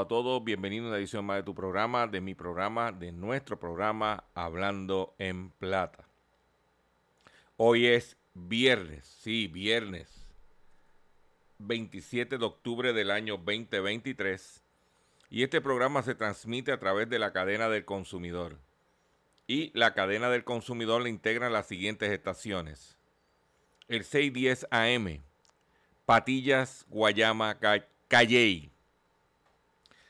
A todos. Bienvenido a una edición más de tu programa, de mi programa, de nuestro programa Hablando en Plata. Hoy es viernes, sí, viernes, 27 de octubre del año 2023. Y este programa se transmite a través de la cadena del consumidor. Y la cadena del consumidor le integran las siguientes estaciones. El 610 AM, Patillas, Guayama, Ca- Calley.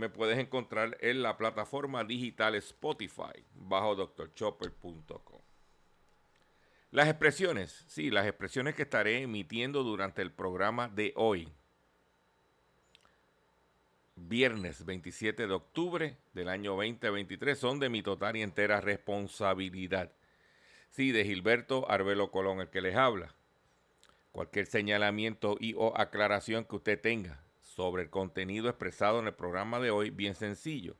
me puedes encontrar en la plataforma digital Spotify bajo drchopper.com. Las expresiones, sí, las expresiones que estaré emitiendo durante el programa de hoy, viernes 27 de octubre del año 2023, son de mi total y entera responsabilidad. Sí, de Gilberto Arbelo Colón, el que les habla. Cualquier señalamiento y o aclaración que usted tenga sobre el contenido expresado en el programa de hoy, bien sencillo.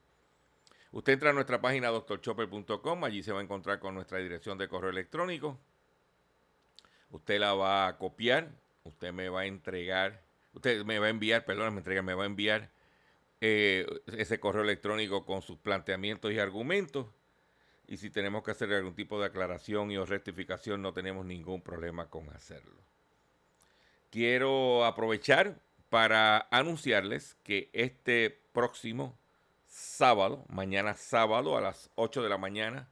Usted entra a nuestra página doctorchopper.com, allí se va a encontrar con nuestra dirección de correo electrónico. Usted la va a copiar, usted me va a entregar, usted me va a enviar, perdón, me entrega, me va a enviar eh, ese correo electrónico con sus planteamientos y argumentos. Y si tenemos que hacer algún tipo de aclaración y o rectificación, no tenemos ningún problema con hacerlo. Quiero aprovechar para anunciarles que este próximo sábado, mañana sábado a las 8 de la mañana,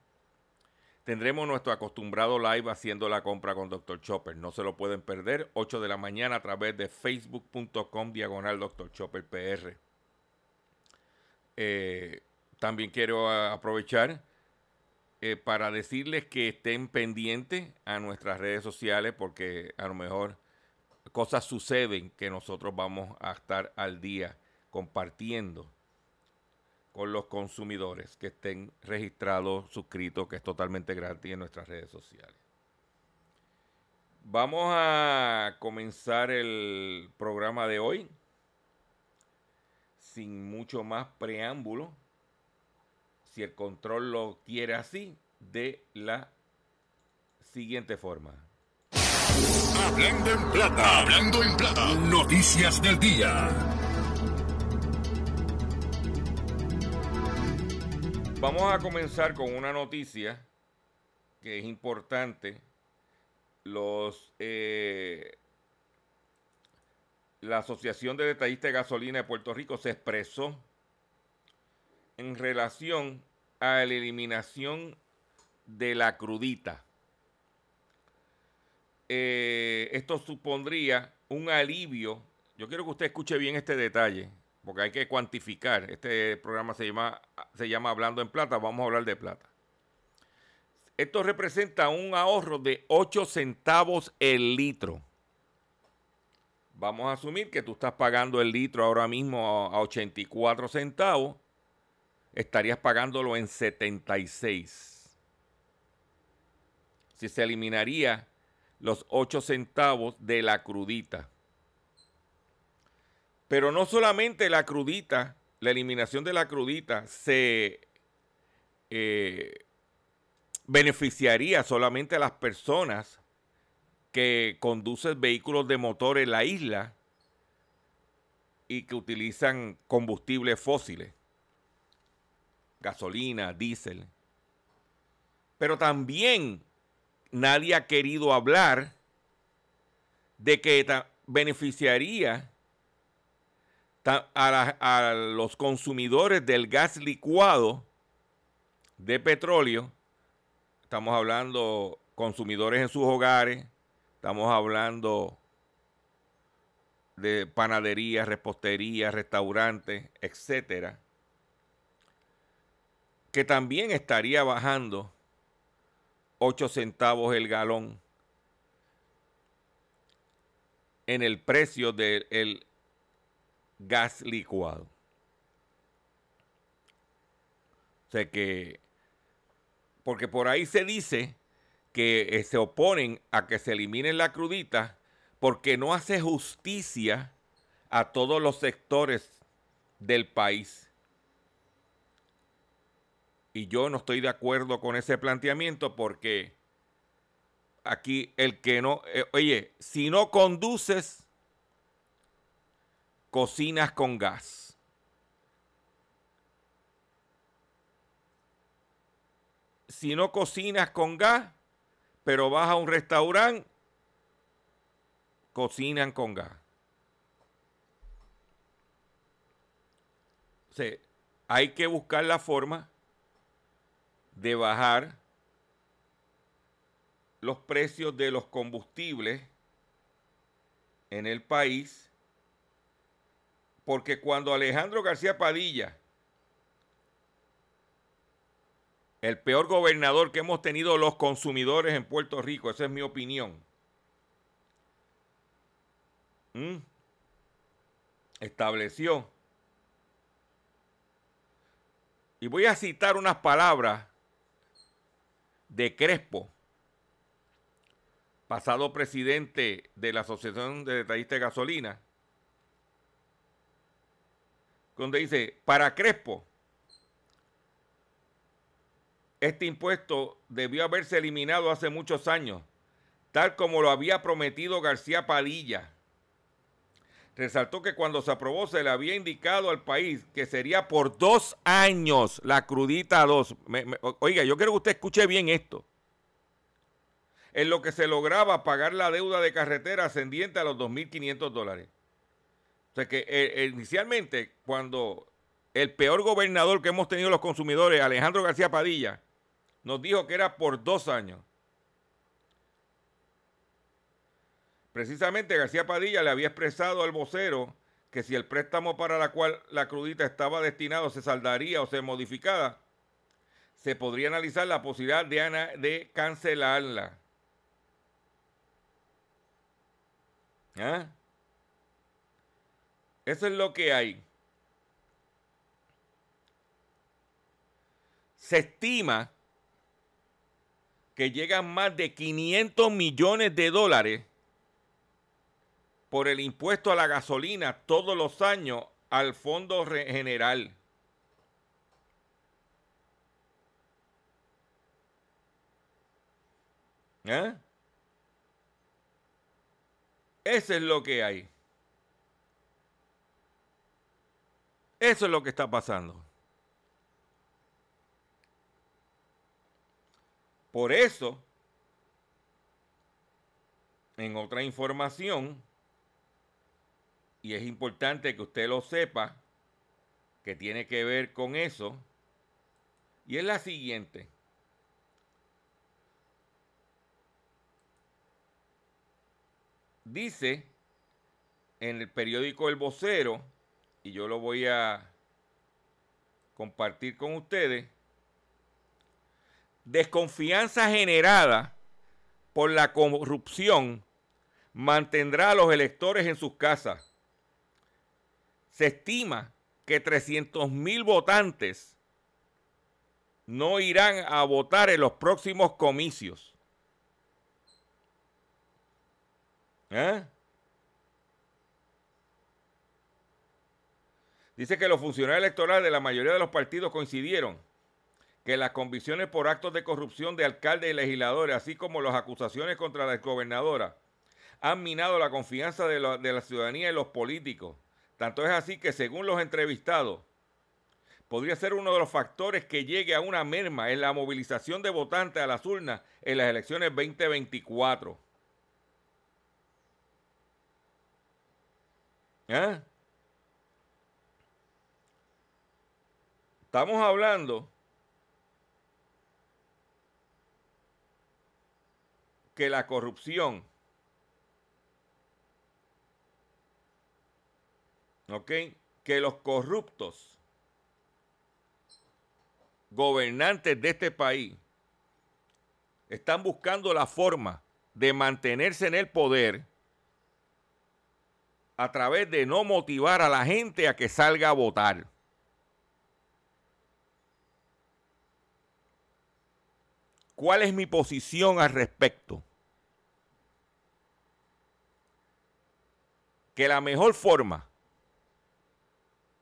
tendremos nuestro acostumbrado live haciendo la compra con Dr. Chopper. No se lo pueden perder, 8 de la mañana a través de facebook.com diagonal Dr. Chopper PR. Eh, también quiero aprovechar eh, para decirles que estén pendientes a nuestras redes sociales porque a lo mejor cosas suceden que nosotros vamos a estar al día compartiendo con los consumidores que estén registrados, suscritos, que es totalmente gratis en nuestras redes sociales. Vamos a comenzar el programa de hoy sin mucho más preámbulo, si el control lo quiere así, de la siguiente forma. Hablando en plata, hablando en plata. Noticias del día. Vamos a comenzar con una noticia que es importante. Los eh, la Asociación de Detallistas de Gasolina de Puerto Rico se expresó en relación a la eliminación de la crudita. Eh, esto supondría un alivio. Yo quiero que usted escuche bien este detalle, porque hay que cuantificar. Este programa se llama, se llama Hablando en Plata, vamos a hablar de plata. Esto representa un ahorro de 8 centavos el litro. Vamos a asumir que tú estás pagando el litro ahora mismo a 84 centavos. Estarías pagándolo en 76. Si se eliminaría los 8 centavos de la crudita. Pero no solamente la crudita, la eliminación de la crudita se eh, beneficiaría solamente a las personas que conducen vehículos de motor en la isla y que utilizan combustibles fósiles, gasolina, diésel. Pero también nadie ha querido hablar de que beneficiaría a, los consumidores del gas licuado de petróleo. Estamos hablando consumidores en sus hogares, estamos hablando de panaderías, reposterías, restaurantes, etcétera, que también estaría bajando 8 centavos el galón en el precio del gas licuado. O sea que, porque por ahí se dice que eh, se oponen a que se elimine la crudita porque no hace justicia a todos los sectores del país. Y yo no estoy de acuerdo con ese planteamiento porque aquí el que no, eh, oye, si no conduces, cocinas con gas. Si no cocinas con gas, pero vas a un restaurante, cocinan con gas. O sea, hay que buscar la forma de bajar los precios de los combustibles en el país, porque cuando Alejandro García Padilla, el peor gobernador que hemos tenido los consumidores en Puerto Rico, esa es mi opinión, estableció, y voy a citar unas palabras de Crespo, pasado presidente de la Asociación de Detallistas de Gasolina, donde dice, para Crespo, este impuesto debió haberse eliminado hace muchos años, tal como lo había prometido García Padilla resaltó que cuando se aprobó se le había indicado al país que sería por dos años la crudita 2. oiga, yo quiero que usted escuche bien esto. En lo que se lograba pagar la deuda de carretera ascendiente a los 2.500 dólares. O sea que eh, eh, inicialmente, cuando el peor gobernador que hemos tenido los consumidores, Alejandro García Padilla, nos dijo que era por dos años. Precisamente García Padilla le había expresado al vocero que si el préstamo para la cual la crudita estaba destinado se saldaría o se modificada, se podría analizar la posibilidad de, de cancelarla. ¿Ah? Eso es lo que hay. Se estima que llegan más de 500 millones de dólares por el impuesto a la gasolina todos los años al Fondo General. ¿Eh? Eso es lo que hay. Eso es lo que está pasando. Por eso, en otra información, y es importante que usted lo sepa, que tiene que ver con eso, y es la siguiente. Dice en el periódico El Vocero, y yo lo voy a compartir con ustedes, desconfianza generada por la corrupción mantendrá a los electores en sus casas. Se estima que 300 mil votantes no irán a votar en los próximos comicios. ¿Eh? Dice que los funcionarios electorales de la mayoría de los partidos coincidieron que las convicciones por actos de corrupción de alcaldes y legisladores, así como las acusaciones contra la gobernadora, han minado la confianza de la, de la ciudadanía en los políticos. Tanto es así que según los entrevistados, podría ser uno de los factores que llegue a una merma en la movilización de votantes a las urnas en las elecciones 2024. ¿Eh? Estamos hablando que la corrupción, Que los corruptos gobernantes de este país están buscando la forma de mantenerse en el poder a través de no motivar a la gente a que salga a votar. ¿Cuál es mi posición al respecto? Que la mejor forma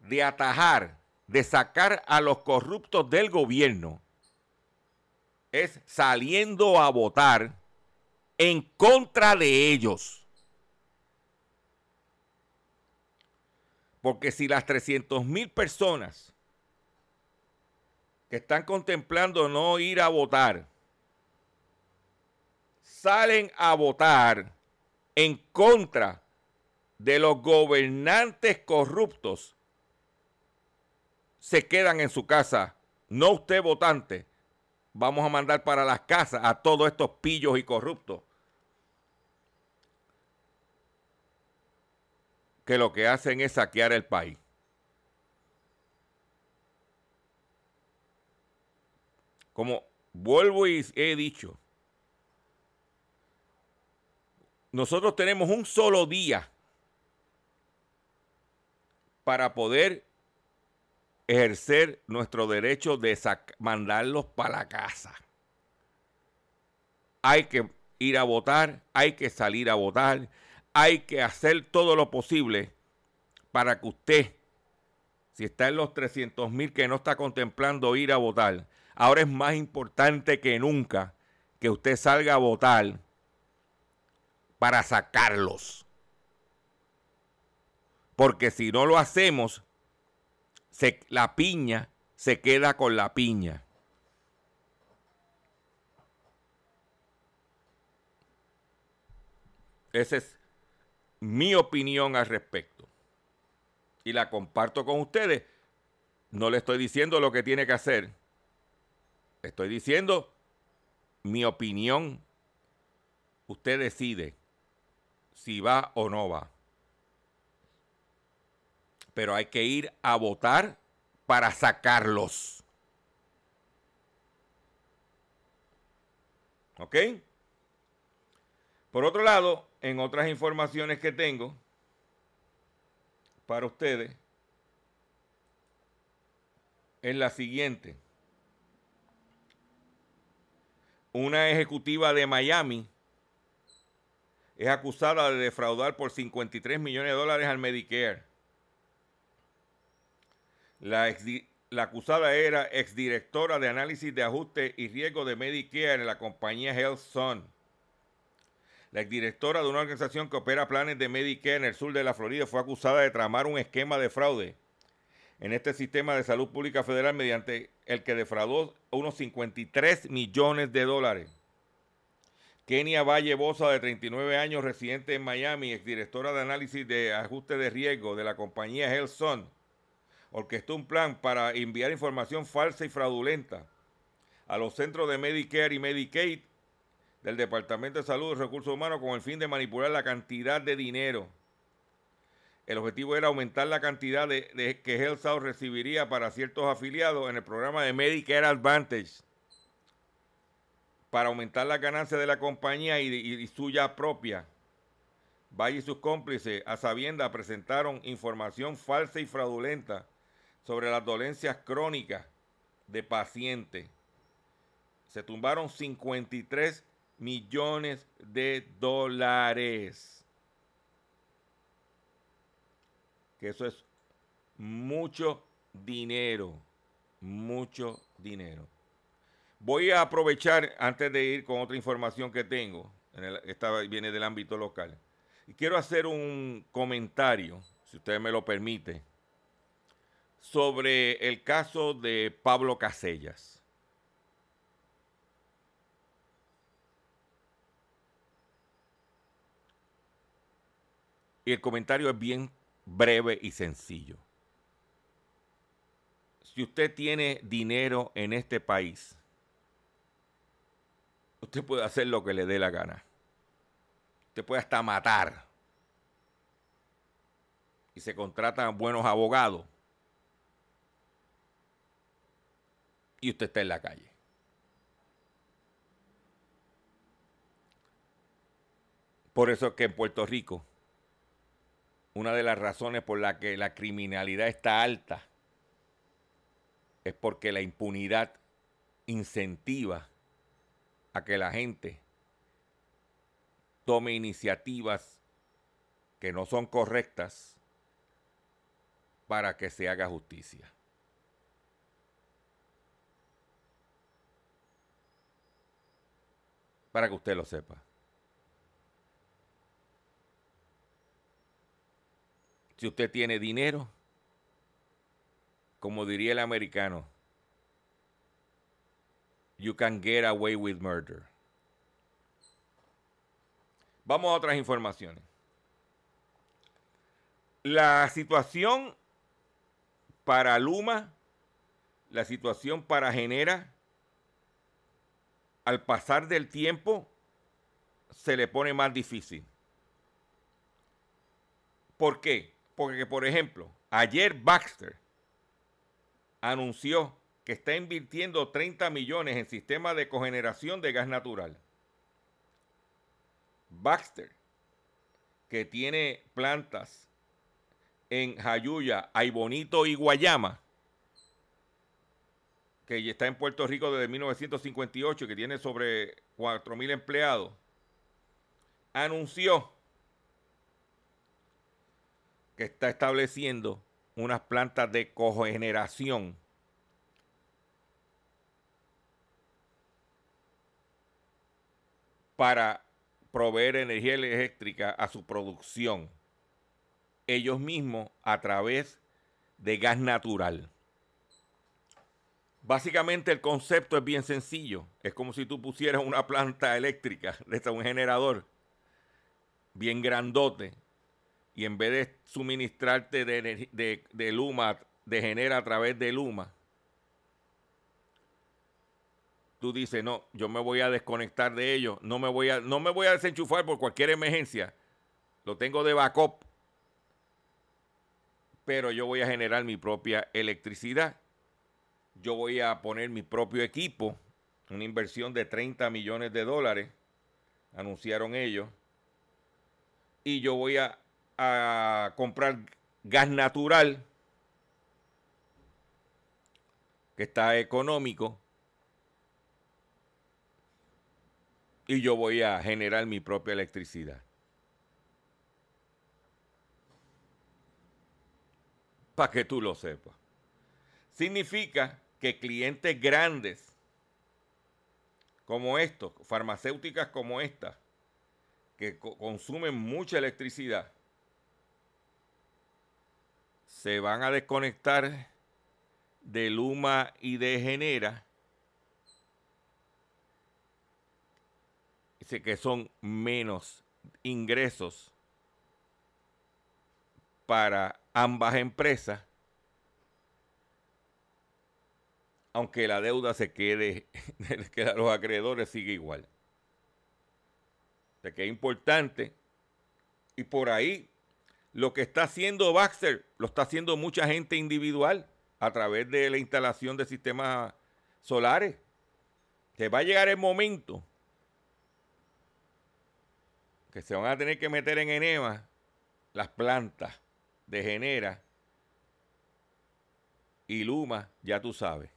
de atajar, de sacar a los corruptos del gobierno es saliendo a votar en contra de ellos. Porque si las 300 mil personas que están contemplando no ir a votar salen a votar en contra de los gobernantes corruptos, se quedan en su casa. No usted votante. Vamos a mandar para las casas a todos estos pillos y corruptos. Que lo que hacen es saquear el país. Como vuelvo y he dicho, nosotros tenemos un solo día para poder ejercer nuestro derecho de mandarlos para la casa. Hay que ir a votar, hay que salir a votar, hay que hacer todo lo posible para que usted, si está en los 300 mil que no está contemplando ir a votar, ahora es más importante que nunca que usted salga a votar para sacarlos. Porque si no lo hacemos, se, la piña se queda con la piña. Esa es mi opinión al respecto. Y la comparto con ustedes. No le estoy diciendo lo que tiene que hacer. Estoy diciendo mi opinión. Usted decide si va o no va. Pero hay que ir a votar para sacarlos. ¿Ok? Por otro lado, en otras informaciones que tengo para ustedes, es la siguiente. Una ejecutiva de Miami es acusada de defraudar por 53 millones de dólares al Medicare. La, la acusada era exdirectora de análisis de ajuste y riesgo de Medicare en la compañía HealthSun. La exdirectora de una organización que opera planes de Medicare en el sur de la Florida fue acusada de tramar un esquema de fraude en este sistema de salud pública federal mediante el que defraudó unos 53 millones de dólares. Kenia Valle Bosa, de 39 años, residente en Miami, exdirectora de análisis de ajuste de riesgo de la compañía HealthSun, orquestó un plan para enviar información falsa y fraudulenta a los centros de Medicare y Medicaid del Departamento de Salud y Recursos Humanos con el fin de manipular la cantidad de dinero El objetivo era aumentar la cantidad de, que Health South recibiría para ciertos afiliados en el programa de Medicare Advantage para aumentar las ganancias de la compañía y, suya propia. Valle y sus cómplices, a sabiendas, presentaron información falsa y fraudulenta sobre las dolencias crónicas de pacientes. Se tumbaron 53 millones de dólares. Que eso es mucho dinero. Mucho dinero. Voy a aprovechar antes de ir con otra información que tengo. en el- esta viene del ámbito local. Y quiero hacer un comentario, si usted me lo permite, sobre el caso de Pablo Casellas. Y el comentario es bien breve y sencillo. Si usted tiene dinero en este país, usted puede hacer lo que le dé la gana. Usted puede hasta matar. Y se contratan buenos abogados. Y usted está en la calle. Por eso es que en Puerto Rico, una de las razones por la que la criminalidad está alta es porque la impunidad incentiva a que la gente tome iniciativas que no son correctas para que se haga justicia. Para que usted lo sepa. Si usted tiene dinero, como diría el americano, you can get away with murder. Vamos a otras informaciones. La situación para Luma, la situación para Genera, al pasar del tiempo, se le pone más difícil. ¿Por qué? Porque, por ejemplo, ayer Baxter anunció que está invirtiendo 30 millones en sistemas de cogeneración de gas natural. Baxter, que tiene plantas en Jayuya, Aybonito y Guayama, que está en Puerto Rico desde 1958, que tiene sobre 4 mil empleados, anunció que está estableciendo unas plantas de cogeneración para proveer energía eléctrica a su producción ellos mismos a través de gas natural. Básicamente el concepto es bien sencillo. Es como si tú pusieras una planta eléctrica, un generador bien grandote, y en vez de suministrarte de Luma, de genera a través de Luma, tú dices, no, yo me voy a desconectar de ellos, no me voy a, no me voy a desenchufar por cualquier emergencia, lo tengo de backup, pero yo voy a generar mi propia electricidad, yo voy a poner mi propio equipo, una inversión de 30 millones de dólares, anunciaron ellos, y yo voy a, comprar gas natural, que está económico, y yo voy a generar mi propia electricidad. Para que tú lo sepas. Significa que clientes grandes como estos, farmacéuticas como esta, que co- consumen mucha electricidad, se van a desconectar de Luma y de Genera dice que son menos ingresos para ambas empresas, aunque la deuda se quede, que los acreedores sigue igual. O sea que es importante y por ahí lo que está haciendo Baxter lo está haciendo mucha gente individual a través de la instalación de sistemas solares. Que va a llegar el momento que se van a tener que meter en enema las plantas de Genera y Luma, ya tú sabes.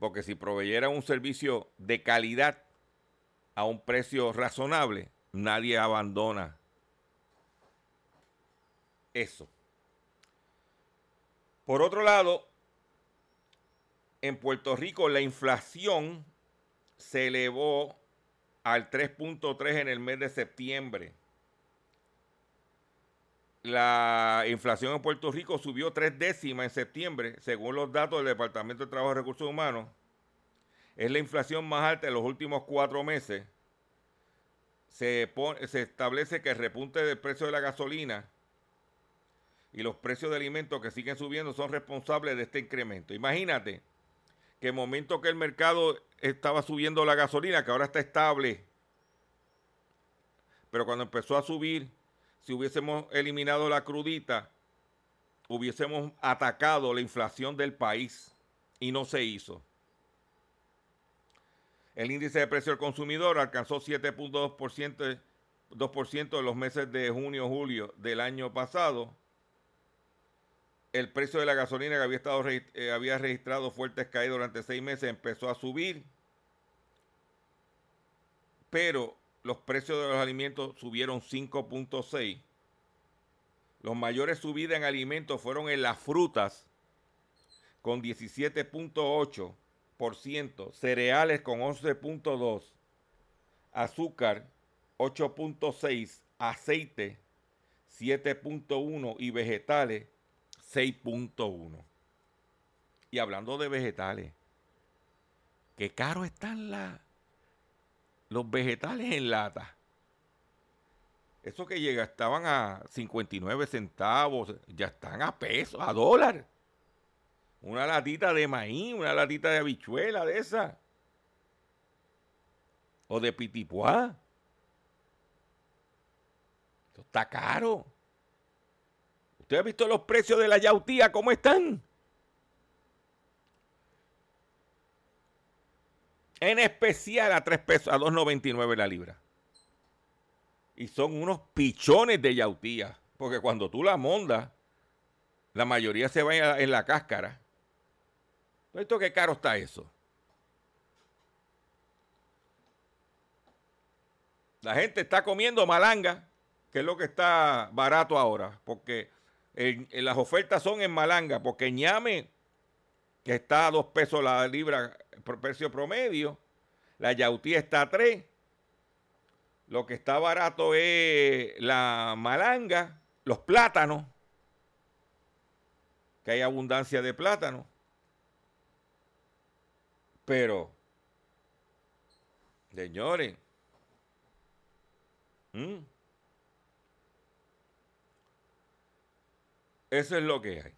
Porque si proveyeran un servicio de calidad a un precio razonable, nadie abandona eso. Por otro lado, en Puerto Rico la inflación se elevó al 3.3 en el mes de septiembre. La inflación en Puerto Rico subió tres décimas en septiembre, según los datos del Departamento de Trabajo y Recursos Humanos. Es la inflación más alta de los últimos cuatro meses. Se, se establece que el repunte del precio de la gasolina y los precios de alimentos que siguen subiendo son responsables de este incremento. Imagínate que el momento que el mercado estaba subiendo la gasolina, que ahora está estable, pero cuando empezó a subir, si hubiésemos eliminado la crudita, hubiésemos atacado la inflación del país y no se hizo. El índice de precio del consumidor alcanzó 7.2% 2% en los meses de junio-julio del año pasado. El precio de la gasolina que había, estado, eh, había registrado fuertes caídas durante seis meses empezó a subir. Pero los precios de los alimentos subieron 5.6. Los mayores subidas en alimentos fueron en las frutas con 17.8%, cereales con 11.2%, azúcar 8.6%, aceite 7.1% y vegetales 6.1%. Y hablando de vegetales, qué caro están la, los vegetales en lata. Eso que llega, estaban a 59 centavos, ya están a pesos, a dólar. Una latita de maíz, una latita de habichuela de esa. O de pitipuá. Esto está caro. ¿Usted ha visto los precios de la yautía cómo están? En especial a 3 pesos, a 2.99 la libra. Y son unos pichones de yautía. Porque cuando tú la mondas, la mayoría se va en la cáscara. ¿Esto qué caro está eso? La gente está comiendo malanga, que es lo que está barato ahora, porque las ofertas son en malanga, porque ñame, que está a dos pesos la libra precio promedio. La yautía está a 3. Lo que está barato es la malanga, los plátanos, que hay abundancia de plátanos. Pero, señores, eso es lo que hay.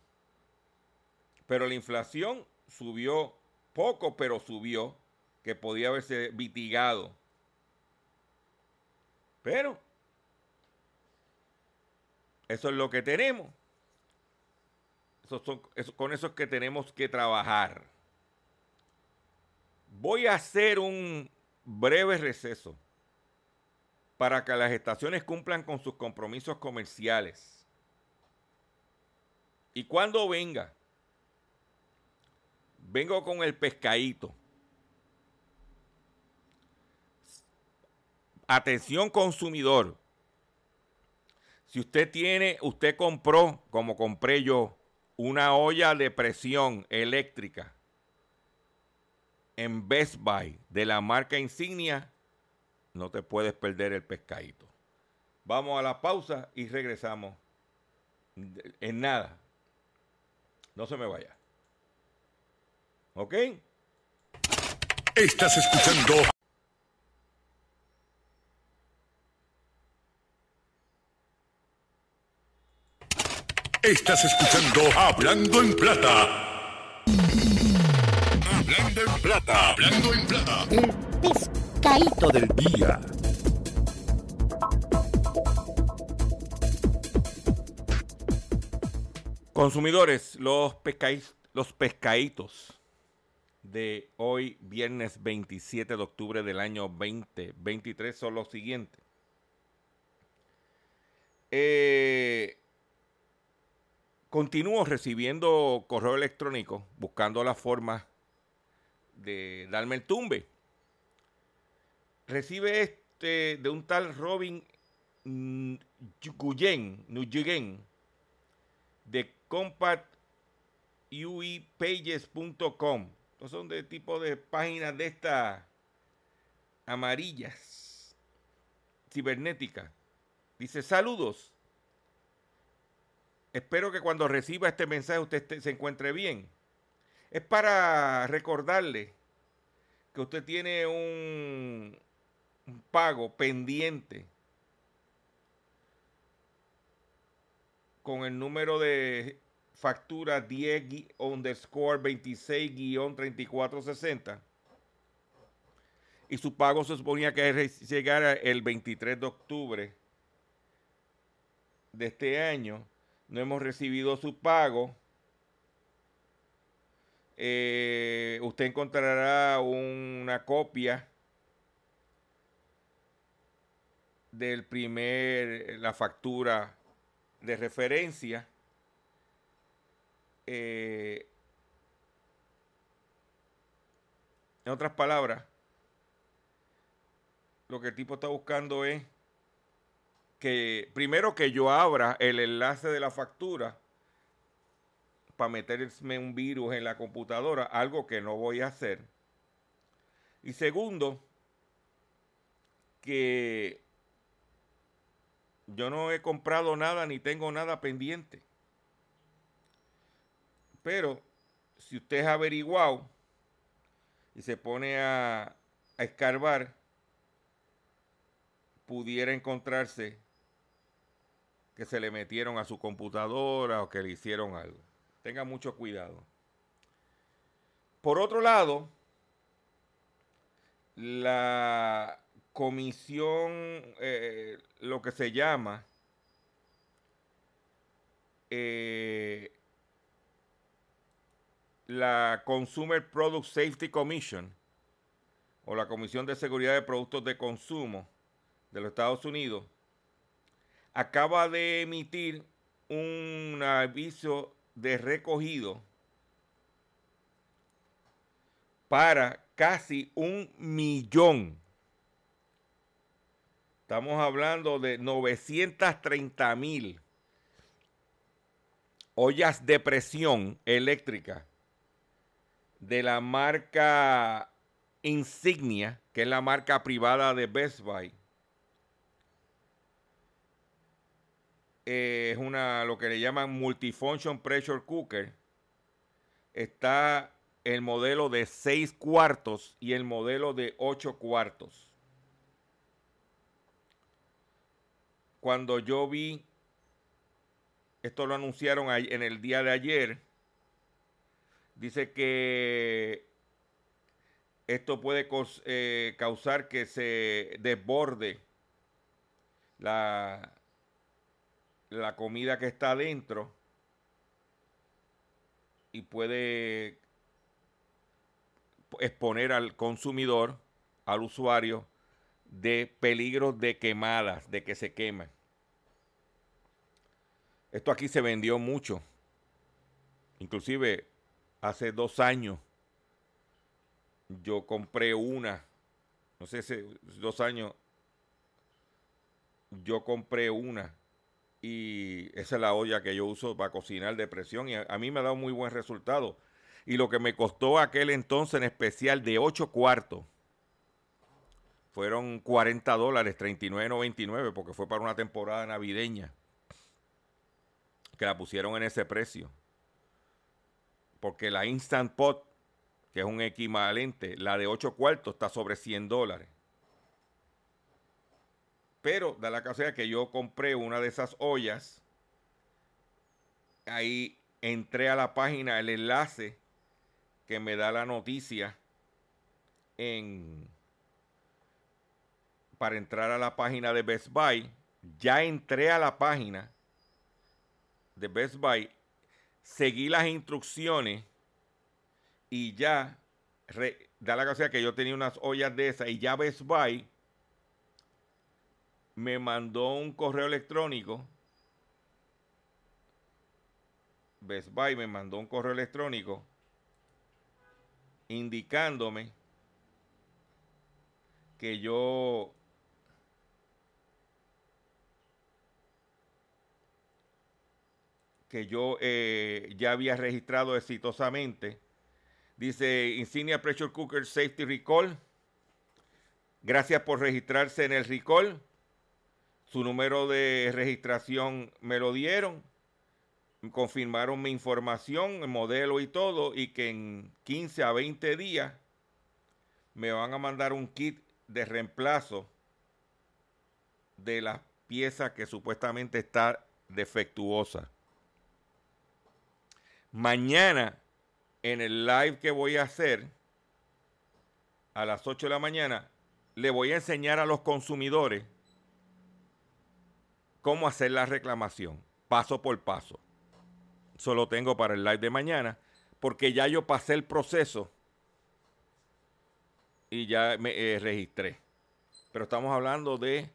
Pero la inflación subió poco, pero subió, que podía haberse mitigado. Pero eso es lo que tenemos. con eso es que tenemos que trabajar. Voy a hacer un breve receso para que las estaciones cumplan con sus compromisos comerciales. Y cuando venga, vengo con el pescadito. Atención consumidor. Si usted tiene, usted compró, como compré yo, una olla de presión eléctrica en Best Buy de la marca insignia, no te puedes perder el pescadito. Vamos a la pausa y regresamos. En nada. No se me vaya. ¿Ok? Estás escuchando. Estás escuchando Hablando en Plata. Hablando en Plata. Hablando en Plata. El pescadito del día. Consumidores, los, pescaiz, los pescaditos de hoy, viernes 27 de octubre del año 2023, son los siguientes. Eh, continúo recibiendo correo electrónico buscando la forma de darme el tumbe. Recibe este de un tal Robin Guyen, Nuyen, de compactuipages.com. Son de tipo de páginas de estas amarillas, cibernéticas. Dice, saludos. Espero que cuando reciba este mensaje usted se encuentre bien. Es para recordarle que usted tiene un pago pendiente con el número de factura 10 gui- underscore 26 guion 3460 y su pago se suponía que llegara el 23 de octubre de este año. No hemos recibido su pago. Eh, usted encontrará una copia del primer, la factura de referencia. Eh, en otras palabras, lo que el tipo está buscando es que primero que yo abra el enlace de la factura para meterme un virus en la computadora, algo que no voy a hacer. Y segundo, que yo no he comprado nada ni tengo nada pendiente. Pero si usted es averiguado y se pone a, a escarbar, pudiera encontrarse que se le metieron a su computadora o que le hicieron algo. Tenga mucho cuidado. Por otro lado, la comisión, eh, lo que se llama eh, la Consumer Product Safety Commission o la Comisión de Seguridad de Productos de Consumo de los Estados Unidos acaba de emitir un aviso de recogido para casi un millón. Estamos hablando de 930 mil ollas de presión eléctrica de la marca Insignia, que es la marca privada de Best Buy. Eh, es una lo que le llaman multifunction pressure cooker. Está el modelo de 6 cuartos y el modelo de 8 cuartos. Cuando yo vi, esto lo anunciaron en el día de ayer, dice que esto puede eh, causar que se desborde la, la comida que está adentro y puede exponer al consumidor, al usuario, de peligros de quemadas, de que se quemen. Esto aquí se vendió mucho. Inclusive hace dos años yo compré una, no sé si dos años, yo compré una y esa es la olla que yo uso para cocinar de presión y a, a mí me ha dado muy buen resultado. Y lo que me costó aquel entonces en especial de 8 cuartos fueron 40 dólares, 39.99 porque fue para una temporada navideña que la pusieron en ese precio. Porque la Instant Pot, que es un equivalente, la de 8 cuartos está sobre 100 dólares. Pero da la casualidad que yo compré una de esas ollas. Ahí entré a la página, el enlace que me da la noticia en para entrar a la página de Best Buy. Ya entré a la página de Best Buy. Seguí las instrucciones y ya, re- da la casualidad que yo tenía unas ollas de esas y ya Best me mandó un correo electrónico. Best me mandó un correo electrónico indicándome que yo que yo eh, ya había registrado exitosamente. Dice Insignia Pressure Cooker Safety Recall. Gracias por registrarse en el recall. Su número de registración me lo dieron. Confirmaron mi información, el modelo y todo. Y que en 15 a 20 días me van a mandar un kit de reemplazo de la pieza que supuestamente está defectuosa. Mañana, en el live que voy a hacer, a las 8 de la mañana, le voy a enseñar a los consumidores cómo hacer la reclamación, paso por paso. Eso lo tengo para el live de mañana, porque ya yo pasé el proceso y ya me eh, registré. Pero estamos hablando de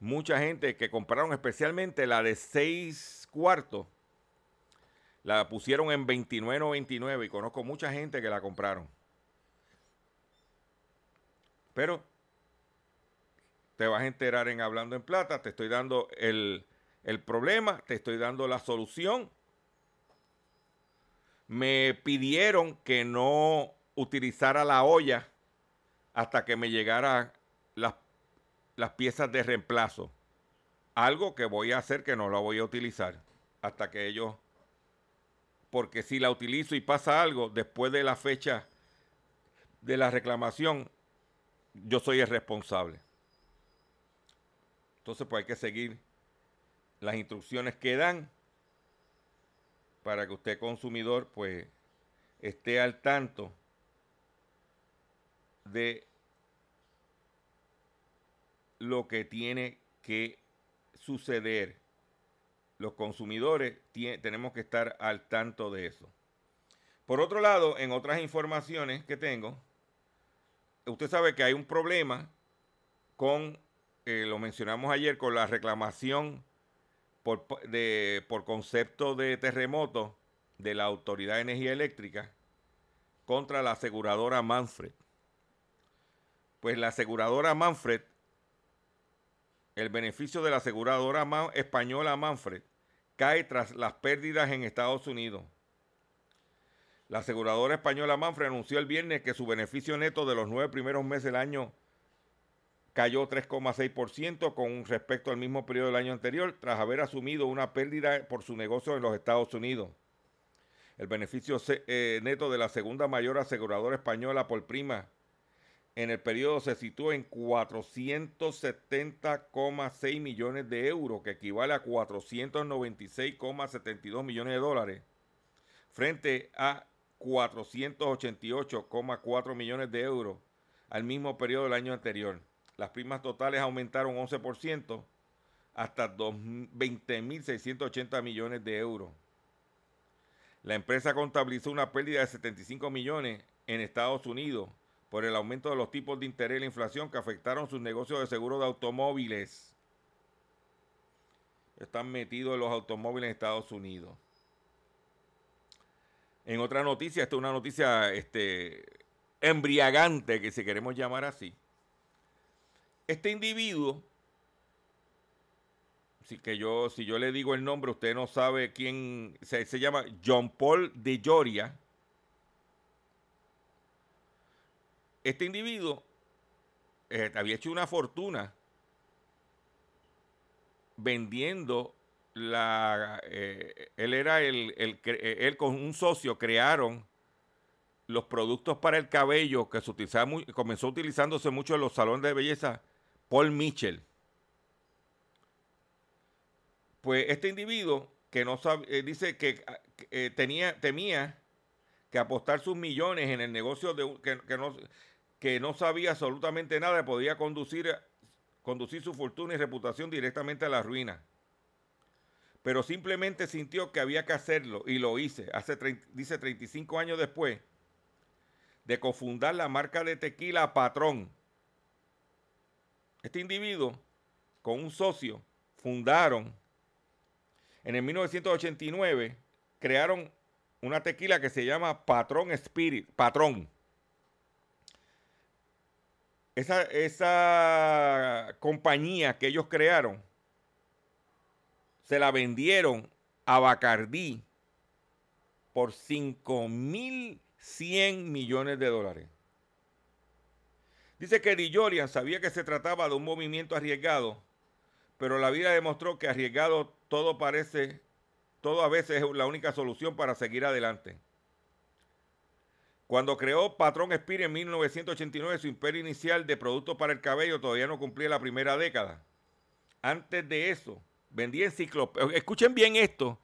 mucha gente que compraron especialmente la de 6 cuartos. La pusieron en 29.99 y conozco mucha gente que la compraron. Pero te vas a enterar en Hablando en Plata. Te estoy dando el, el problema, te estoy dando la solución. Me pidieron que no utilizara la olla hasta que me llegara las, las piezas de reemplazo. Algo que voy a hacer que no la voy a utilizar hasta que ellos... Porque si la utilizo y pasa algo después de la fecha de la reclamación, yo soy el responsable. Entonces, pues hay que seguir las instrucciones que dan para que usted consumidor pues esté al tanto de lo que tiene que suceder. Los consumidores tenemos que estar al tanto de eso. Por otro lado, en otras informaciones que tengo, usted sabe que hay un problema con, eh, lo mencionamos ayer, con la reclamación por concepto de terremoto de la Autoridad de Energía Eléctrica contra la aseguradora Manfred. Pues la aseguradora Manfred, el beneficio de la aseguradora española Manfred cae tras las pérdidas en Estados Unidos. La aseguradora española Manfred anunció el viernes que su beneficio neto de los nueve primeros meses del año cayó 3,6% con respecto al mismo periodo del año anterior, tras haber asumido una pérdida por su negocio en los Estados Unidos. El beneficio eh, neto de la segunda mayor aseguradora española por prima en el periodo se sitúa en 470,6 millones de euros, que equivale a 496,72 millones de dólares, frente a 488,4 millones de euros al mismo periodo del año anterior. Las primas totales aumentaron 11% hasta 2 20.680 millones de euros. La empresa contabilizó una pérdida de 75 millones en Estados Unidos por el aumento de los tipos de interés y la inflación que afectaron sus negocios de seguro de automóviles. Están metidos en los automóviles en Estados Unidos. En otra noticia, esta es una noticia este, embriagante, que si queremos llamar así. Este individuo, si, que yo, si yo le digo el nombre, usted no sabe quién, se, se llama John Paul de Lloria. Este individuo eh, había hecho una fortuna vendiendo la eh, él era el, el eh, él con un socio crearon los productos para el cabello que se utilizaba mu- comenzó utilizándose mucho en los salones de belleza Paul Mitchell. Pues este individuo que no sabe dice que ah, tenía temía que apostar sus millones en el negocio de que, que no que no sabía absolutamente nada podía conducir conducir su fortuna y reputación directamente a la ruina pero simplemente sintió que había que hacerlo y lo hice. Hace, trein- dice, 35 años después de cofundar la marca de tequila Patrón. Este individuo, con un socio, fundaron en el 1989, crearon una tequila que se llama Patrón Spirit, Patrón. Esa, esa compañía que ellos crearon se la vendieron a Bacardí por 5.100 millones de dólares. Dice que Dijorian sabía que se trataba de un movimiento arriesgado, pero la vida demostró que arriesgado todo parece, todo a veces es la única solución para seguir adelante. Cuando creó Patrón Spirit en 1989, su imperio inicial de productos para el cabello todavía no cumplía la primera década. Antes de eso, vendía enciclopedias. Escuchen bien esto,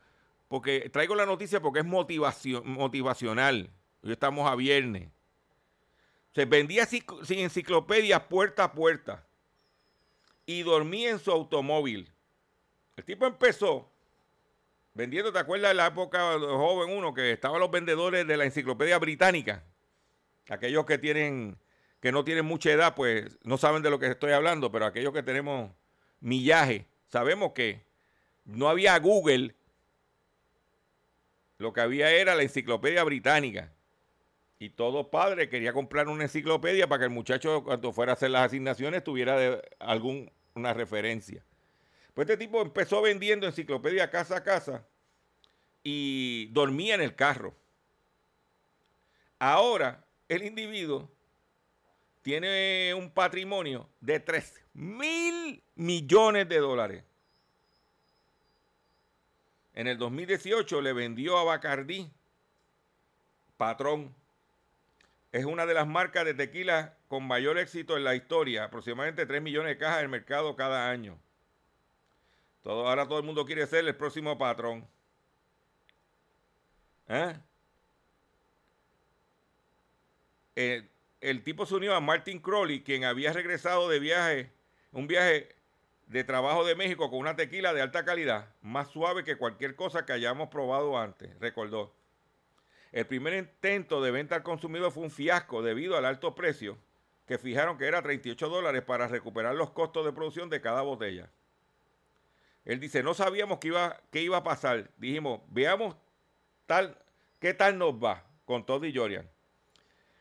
porque traigo la noticia porque es motivación, motivacional. Hoy estamos a viernes. Se vendía enciclopedias puerta a puerta y dormía en su automóvil. El tipo empezó vendiendo, ¿te acuerdas de la época joven uno que estaban los vendedores de la enciclopedia británica? Aquellos que tienen que no tienen mucha edad, pues no saben de lo que estoy hablando, pero aquellos que tenemos millaje, sabemos que no había Google, lo que había era la enciclopedia británica. Y todo padre quería comprar una enciclopedia para que el muchacho cuando fuera a hacer las asignaciones tuviera algún, una referencia. Pues este tipo empezó vendiendo enciclopedia casa a casa y dormía en el carro. Ahora el individuo tiene un patrimonio de 3 mil millones de dólares. En el 2018 le vendió a Bacardí, patrón. Es una de las marcas de tequila con mayor éxito en la historia, aproximadamente 3 millones de cajas en el mercado cada año. Todo, ahora todo el mundo quiere ser el próximo patrón. ¿Eh? Eh, el tipo se unió a Martin Crowley, quien había regresado de viaje, un viaje de trabajo de México con una tequila de alta calidad, más suave que cualquier cosa que hayamos probado antes, recordó. El primer intento de venta al consumidor fue un fiasco debido al alto precio que fijaron que era 38 dólares para recuperar los costos de producción de cada botella. Él dice, no sabíamos qué iba, qué iba a pasar. Dijimos, veamos tal, qué tal nos va con Todd y Jorian.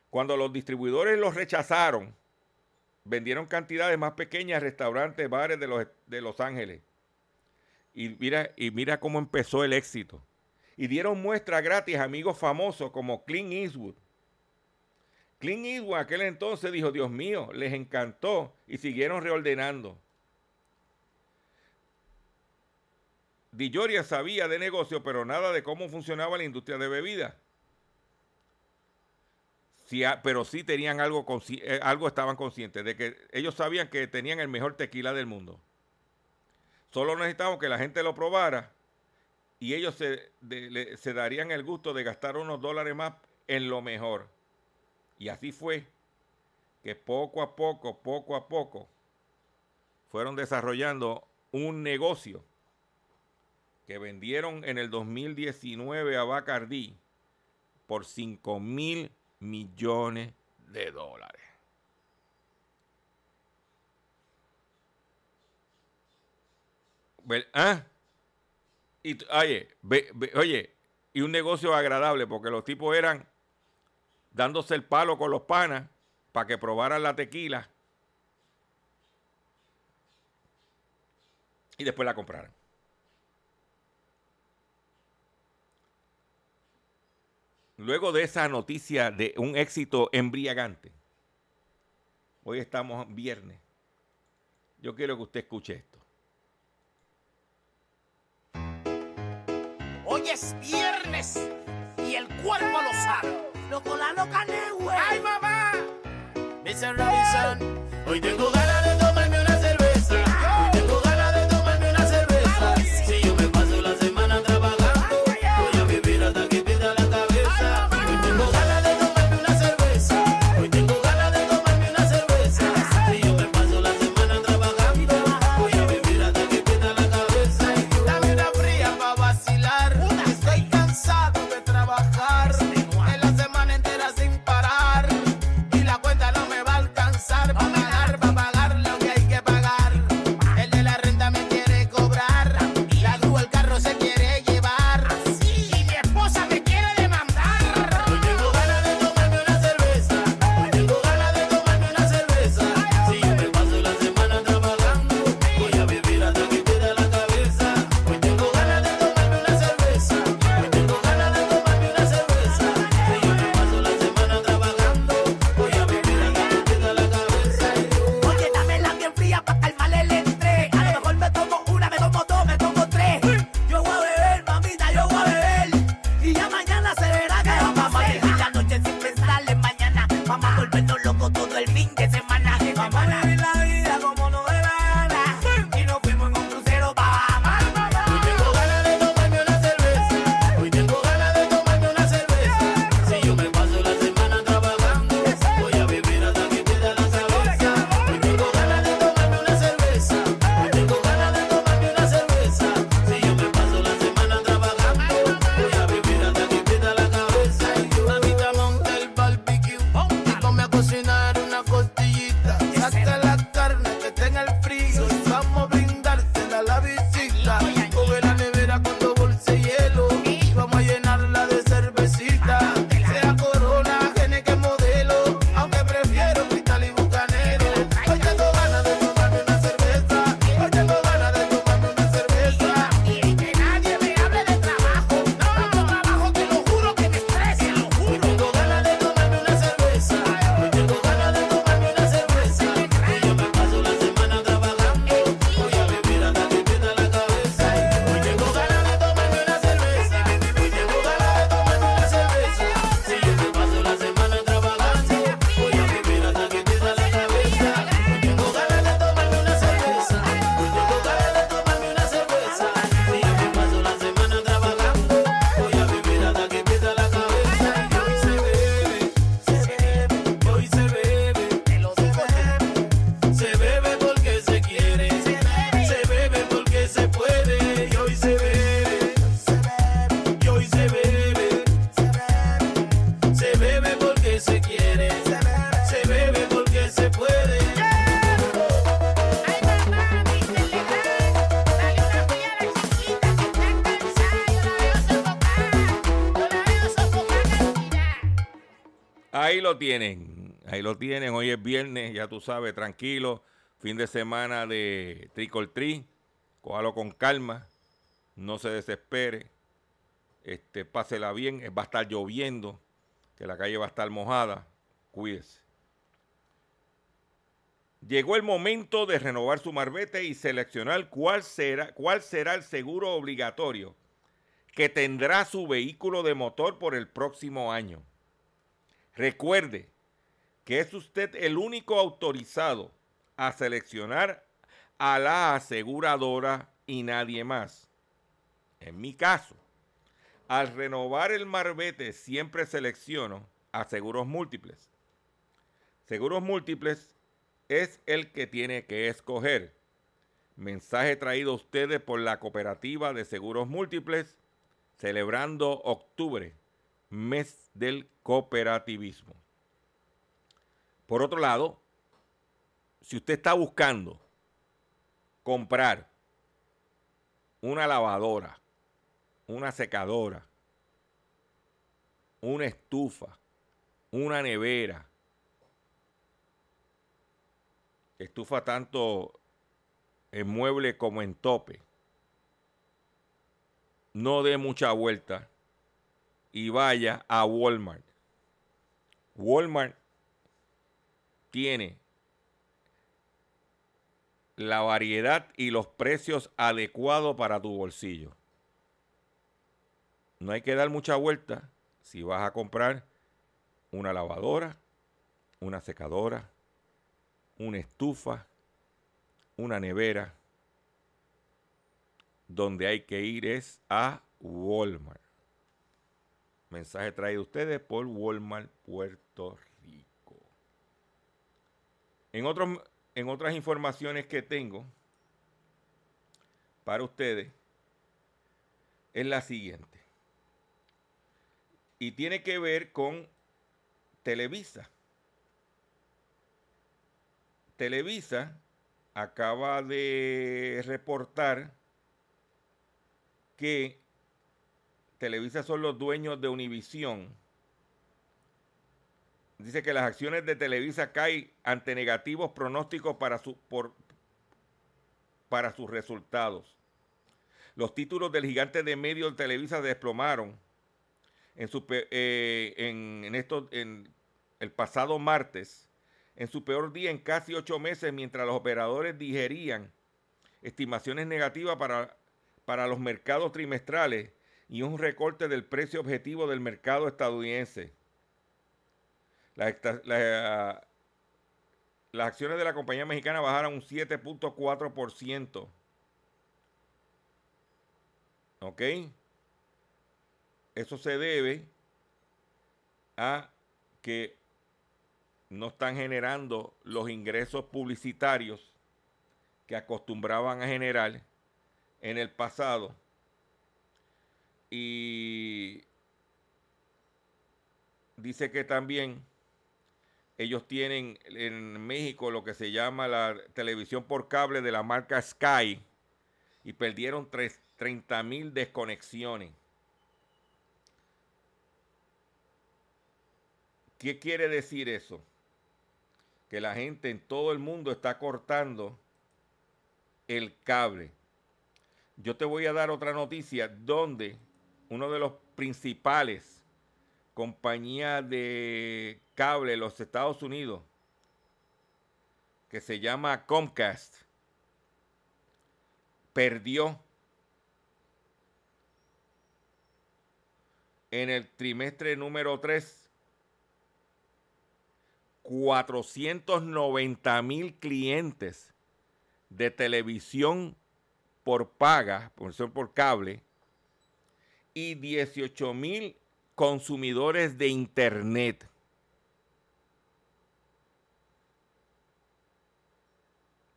Cuando los distribuidores los rechazaron, vendieron cantidades más pequeñas a restaurantes, bares de los, de Los Ángeles. Y mira, y mira cómo empezó el éxito. Y dieron muestra gratis a amigos famosos como Clint Eastwood. Clint Eastwood aquel entonces dijo, Dios mío, les encantó y siguieron reordenando. Dilloria sabía de negocio, pero nada de cómo funcionaba la industria de bebidas. Pero sí tenían algo, eh, algo estaban conscientes de que ellos sabían que tenían el mejor tequila del mundo. Solo necesitaban que la gente lo probara y ellos se darían el gusto de gastar unos dólares más en lo mejor. Y así fue que poco a poco, poco a poco, fueron desarrollando un negocio que vendieron en el 2019 a Bacardí por 5 mil millones de dólares. ¿Ah? Oye, ve- ve- oye, y un negocio agradable porque los tipos eran dándose el palo con los panas para que probaran la tequila y después la compraran. Luego de esa noticia de un éxito embriagante, hoy estamos viernes. Yo quiero que usted escuche esto. Hoy es viernes y el cuerpo lo sabe. Loco, la loca Nehue. ¡Ay, mamá! Mr. Robinson, hoy tengo ganas de Ahí lo tienen, ahí lo tienen. Hoy es viernes, ya tú sabes, tranquilo. Fin de semana de Tricol Tri. Cójalo con calma, no se desespere. Este, pásela bien, eh, va a estar lloviendo, que la calle va a estar mojada. Cuídese. Llegó el momento de renovar su marbete y seleccionar cuál será, cuál será el seguro obligatorio que tendrá su vehículo de motor por el próximo año. Recuerde que es usted el único autorizado a seleccionar a la aseguradora y nadie más. En mi caso, al renovar el marbete siempre selecciono a seguros múltiples. Seguros múltiples es el que tiene que escoger. Mensaje traído a ustedes por la Cooperativa de Seguros Múltiples, celebrando octubre, mes del cooperativismo. Por otro lado, si usted está buscando comprar una lavadora, una secadora, una estufa, una nevera, estufa tanto en mueble como en tope, no dé mucha vuelta y vaya a Walmart. Walmart tiene la variedad y los precios adecuados para tu bolsillo. No hay que dar mucha vuelta si vas a comprar una lavadora, una secadora, una estufa, una nevera. Donde hay que ir es a Walmart. Mensaje traído a ustedes por Walmart Puerto Rico. En, otros, en otras informaciones que tengo para ustedes es la siguiente. Y tiene que ver con Televisa. Televisa acaba de reportar que Televisa son los dueños de Univisión. Dice que las acciones de Televisa caen ante negativos pronósticos para, su, por, para sus resultados. Los títulos del gigante de medios Televisa desplomaron en, su, eh, en, en, el pasado martes, en su peor día en casi ocho meses, mientras los operadores digerían estimaciones negativas para, para los mercados trimestrales y un recorte del precio objetivo del mercado estadounidense. La esta- la- las acciones de la compañía mexicana bajaron un 7.4%. ¿Ok? Eso se debe a que no están generando los ingresos publicitarios que acostumbraban a generar en el pasado. Y dice que también ellos tienen en México lo que se llama la televisión por cable de la marca Sky y perdieron tres- 30 mil desconexiones. ¿Qué quiere decir eso? Que la gente en todo el mundo está cortando el cable. Yo te voy a dar otra noticia donde uno de los principales compañías de cable de los Estados Unidos, que se llama Comcast, perdió en el trimestre número 3 490 mil clientes de televisión por paga, por, por cable, y 18 mil consumidores de internet.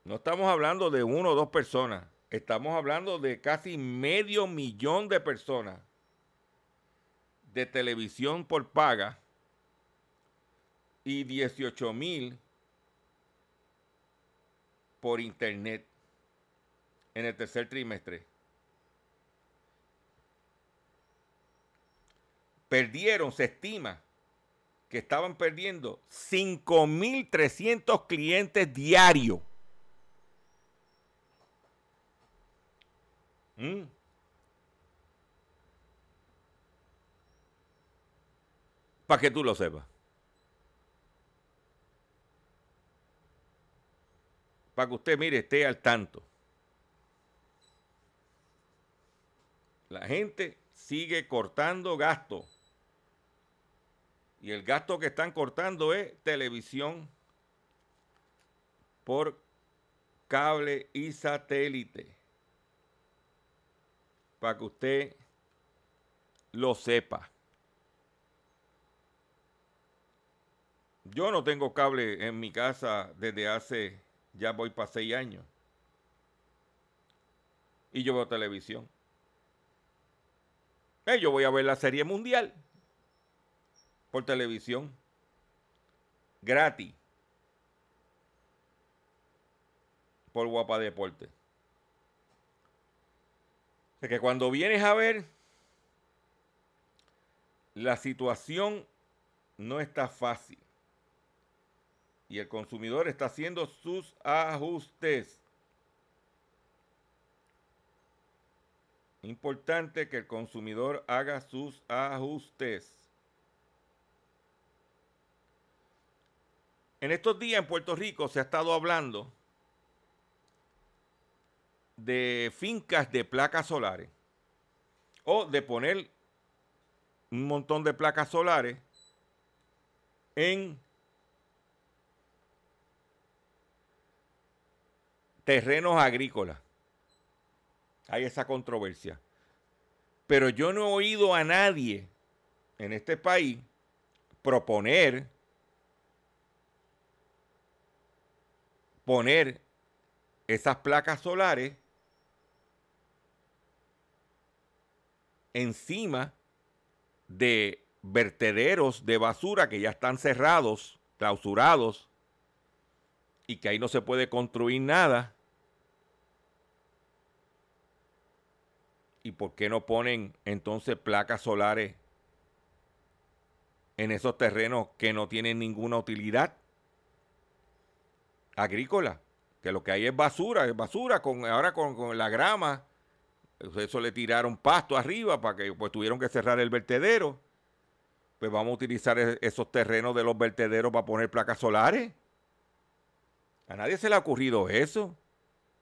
No estamos hablando de uno o dos personas, estamos hablando de casi medio millón de personas de televisión por paga y 18 mil por internet en el tercer trimestre. Perdieron, se estima que estaban perdiendo 5.300 clientes diarios. ¿Mm? Para que tú lo sepas. Para que usted, mire, esté al tanto. La gente sigue cortando gasto. Y el gasto que están cortando es televisión por cable y satélite. Para que usted lo sepa. Yo no tengo cable en mi casa desde hace, ya voy para seis años. Y yo veo televisión. Eh, yo voy a ver la serie mundial por televisión. Gratis. Por Guapa Deporte. Sea que cuando vienes a ver, la situación no está fácil. Y el consumidor está haciendo sus ajustes. Importante que el consumidor haga sus ajustes. En estos días en Puerto Rico se ha estado hablando de fincas de placas solares o de poner un montón de placas solares en terrenos agrícolas. Hay esa controversia. Pero yo no he oído a nadie en este país proponer poner esas placas solares encima de vertederos de basura que ya están cerrados, clausurados, y que ahí no se puede construir nada. ¿Y por qué no ponen entonces placas solares en esos terrenos que no tienen ninguna utilidad agrícola? Que lo que hay es basura, es basura, con, ahora con, la grama. Eso le tiraron pasto arriba para que pues tuvieron que cerrar el vertedero. Pues vamos a utilizar e- esos terrenos de los vertederos para poner placas solares. A nadie se le ha ocurrido eso.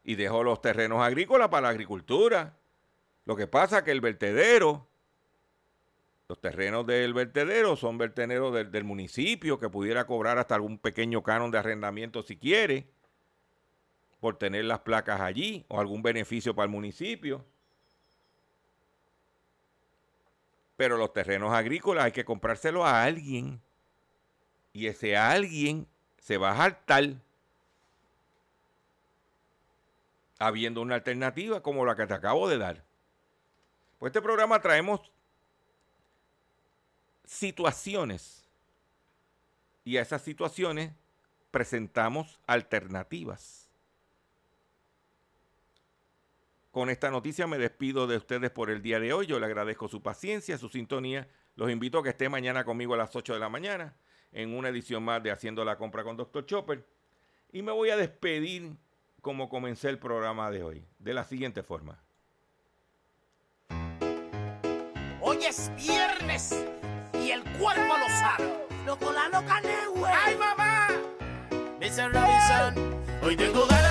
Y dejó los terrenos agrícolas para la agricultura. Lo que pasa es que el vertedero Los terrenos del vertedero son vertederos del, municipio que pudiera cobrar hasta algún pequeño canon de arrendamiento si quiere, por tener las placas allí o algún beneficio para el municipio. Pero los terrenos agrícolas hay que comprárselos a alguien. Y ese alguien se va a hartar habiendo una alternativa como la que te acabo de dar. Pues este programa traemos situaciones y a esas situaciones presentamos alternativas. Con esta noticia me despido de ustedes por el día de hoy. Yo le agradezco su paciencia, su sintonía. Los invito a que esté mañana conmigo a las 8 de la mañana en una edición más de Haciendo la Compra con Dr. Chopper. Y me voy a despedir como comencé el programa de hoy, de la siguiente forma. Hoy es viernes y el cuerpo lo sabe. Loco la loca, güey. ¡Ay, mamá! Mr. Robinson, hoy tengo ganas